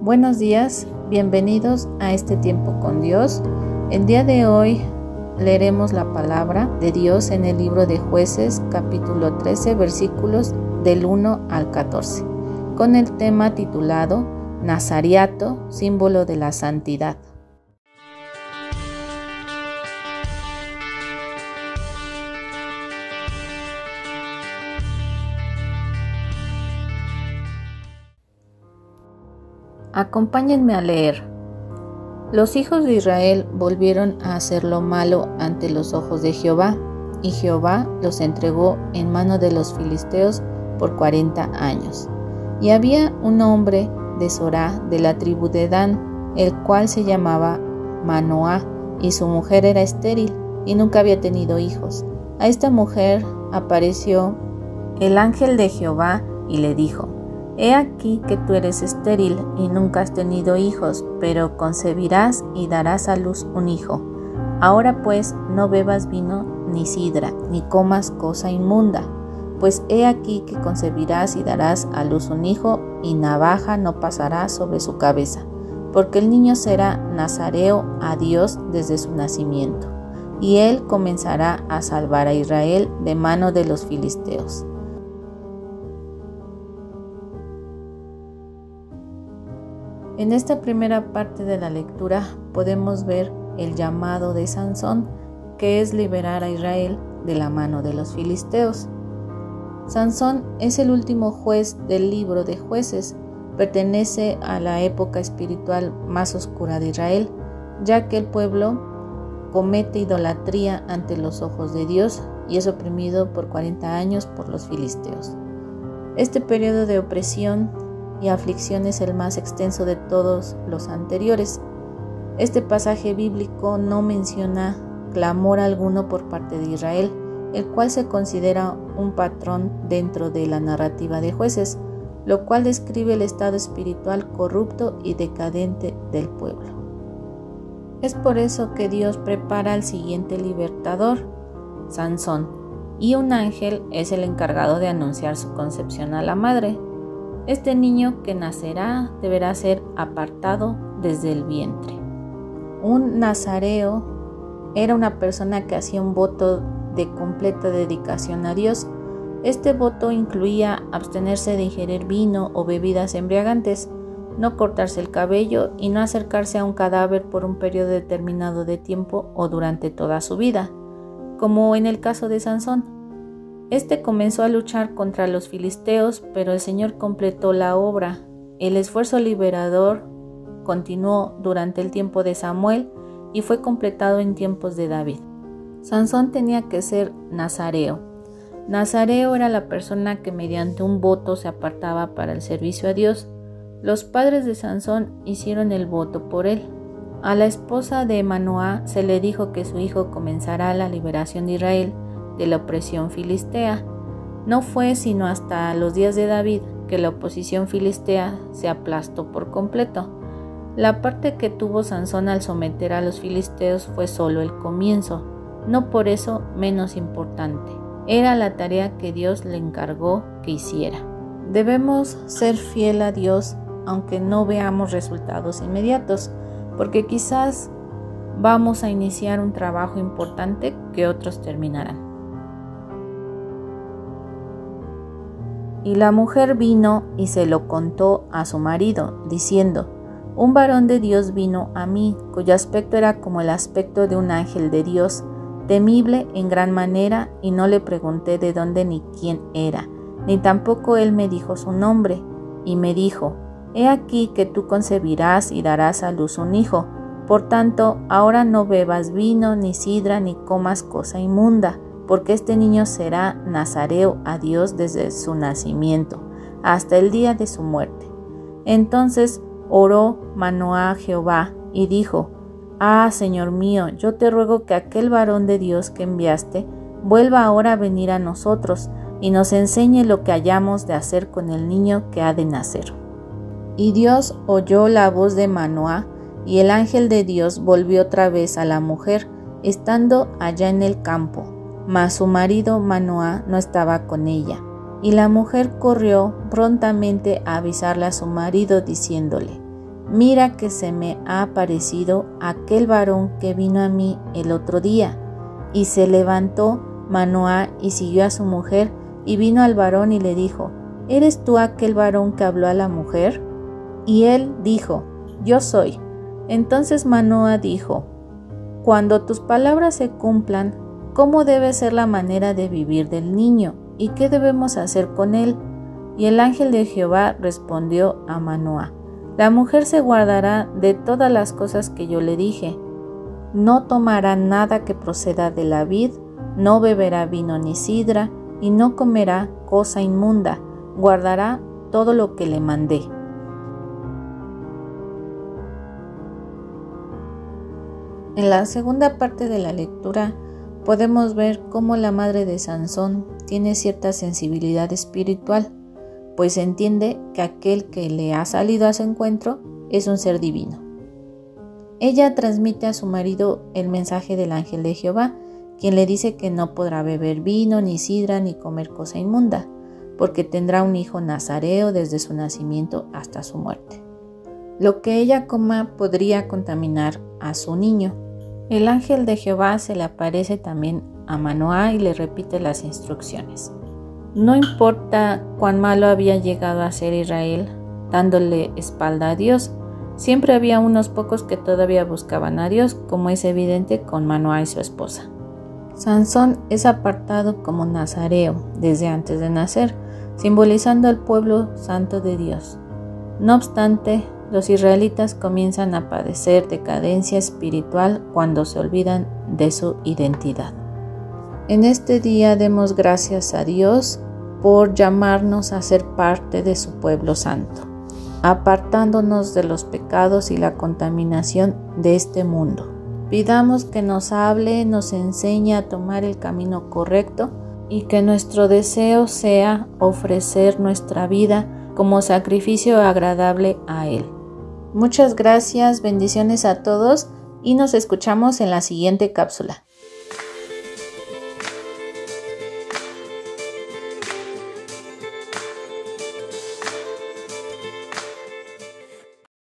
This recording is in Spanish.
Buenos días, bienvenidos a este tiempo con Dios. El día de hoy leeremos la palabra de Dios en el libro de jueces capítulo 13 versículos del 1 al 14, con el tema titulado Nazariato, símbolo de la santidad. Acompáñenme a leer. Los hijos de Israel volvieron a hacer lo malo ante los ojos de Jehová, y Jehová los entregó en mano de los filisteos por cuarenta años. Y había un hombre de Sorá, de la tribu de Dan, el cual se llamaba Manoah, y su mujer era estéril y nunca había tenido hijos. A esta mujer apareció el ángel de Jehová y le dijo, He aquí que tú eres estéril y nunca has tenido hijos, pero concebirás y darás a luz un hijo. Ahora pues no bebas vino ni sidra, ni comas cosa inmunda, pues he aquí que concebirás y darás a luz un hijo, y navaja no pasará sobre su cabeza, porque el niño será nazareo a Dios desde su nacimiento, y él comenzará a salvar a Israel de mano de los filisteos. En esta primera parte de la lectura podemos ver el llamado de Sansón, que es liberar a Israel de la mano de los filisteos. Sansón es el último juez del libro de jueces, pertenece a la época espiritual más oscura de Israel, ya que el pueblo comete idolatría ante los ojos de Dios y es oprimido por 40 años por los filisteos. Este periodo de opresión y aflicción es el más extenso de todos los anteriores. Este pasaje bíblico no menciona clamor alguno por parte de Israel, el cual se considera un patrón dentro de la narrativa de jueces, lo cual describe el estado espiritual corrupto y decadente del pueblo. Es por eso que Dios prepara al siguiente libertador, Sansón, y un ángel es el encargado de anunciar su concepción a la madre. Este niño que nacerá deberá ser apartado desde el vientre. Un nazareo era una persona que hacía un voto de completa dedicación a Dios. Este voto incluía abstenerse de ingerir vino o bebidas embriagantes, no cortarse el cabello y no acercarse a un cadáver por un periodo determinado de tiempo o durante toda su vida, como en el caso de Sansón. Este comenzó a luchar contra los filisteos, pero el Señor completó la obra. El esfuerzo liberador continuó durante el tiempo de Samuel y fue completado en tiempos de David. Sansón tenía que ser nazareo. Nazareo era la persona que mediante un voto se apartaba para el servicio a Dios. Los padres de Sansón hicieron el voto por él. A la esposa de Manoah se le dijo que su hijo comenzará la liberación de Israel de la opresión filistea. No fue sino hasta los días de David que la oposición filistea se aplastó por completo. La parte que tuvo Sansón al someter a los filisteos fue solo el comienzo, no por eso menos importante. Era la tarea que Dios le encargó que hiciera. Debemos ser fiel a Dios aunque no veamos resultados inmediatos, porque quizás vamos a iniciar un trabajo importante que otros terminarán. Y la mujer vino y se lo contó a su marido, diciendo, Un varón de Dios vino a mí, cuyo aspecto era como el aspecto de un ángel de Dios, temible en gran manera, y no le pregunté de dónde ni quién era, ni tampoco él me dijo su nombre, y me dijo, He aquí que tú concebirás y darás a luz un hijo, por tanto, ahora no bebas vino, ni sidra, ni comas cosa inmunda porque este niño será nazareo a Dios desde su nacimiento hasta el día de su muerte. Entonces oró Manoah a Jehová y dijo, Ah, Señor mío, yo te ruego que aquel varón de Dios que enviaste vuelva ahora a venir a nosotros y nos enseñe lo que hayamos de hacer con el niño que ha de nacer. Y Dios oyó la voz de Manoah, y el ángel de Dios volvió otra vez a la mujer, estando allá en el campo mas su marido Manoah no estaba con ella. Y la mujer corrió prontamente a avisarle a su marido diciéndole, mira que se me ha aparecido aquel varón que vino a mí el otro día. Y se levantó Manoá y siguió a su mujer, y vino al varón y le dijo, ¿Eres tú aquel varón que habló a la mujer? Y él dijo, Yo soy. Entonces Manoah dijo, Cuando tus palabras se cumplan, ¿cómo debe ser la manera de vivir del niño? ¿Y qué debemos hacer con él? Y el ángel de Jehová respondió a Manoah, La mujer se guardará de todas las cosas que yo le dije. No tomará nada que proceda de la vid, no beberá vino ni sidra, y no comerá cosa inmunda, guardará todo lo que le mandé. En la segunda parte de la lectura podemos ver cómo la madre de Sansón tiene cierta sensibilidad espiritual, pues entiende que aquel que le ha salido a su encuentro es un ser divino. Ella transmite a su marido el mensaje del ángel de Jehová, quien le dice que no podrá beber vino, ni sidra, ni comer cosa inmunda, porque tendrá un hijo nazareo desde su nacimiento hasta su muerte. Lo que ella coma podría contaminar a su niño, el ángel de Jehová se le aparece también a Manoá y le repite las instrucciones. No importa cuán malo había llegado a ser Israel, dándole espalda a Dios, siempre había unos pocos que todavía buscaban a Dios, como es evidente con Manoá y su esposa. Sansón es apartado como nazareo desde antes de nacer, simbolizando al pueblo santo de Dios. No obstante, los israelitas comienzan a padecer decadencia espiritual cuando se olvidan de su identidad. En este día demos gracias a Dios por llamarnos a ser parte de su pueblo santo, apartándonos de los pecados y la contaminación de este mundo. Pidamos que nos hable, nos enseñe a tomar el camino correcto y que nuestro deseo sea ofrecer nuestra vida como sacrificio agradable a Él. Muchas gracias, bendiciones a todos y nos escuchamos en la siguiente cápsula.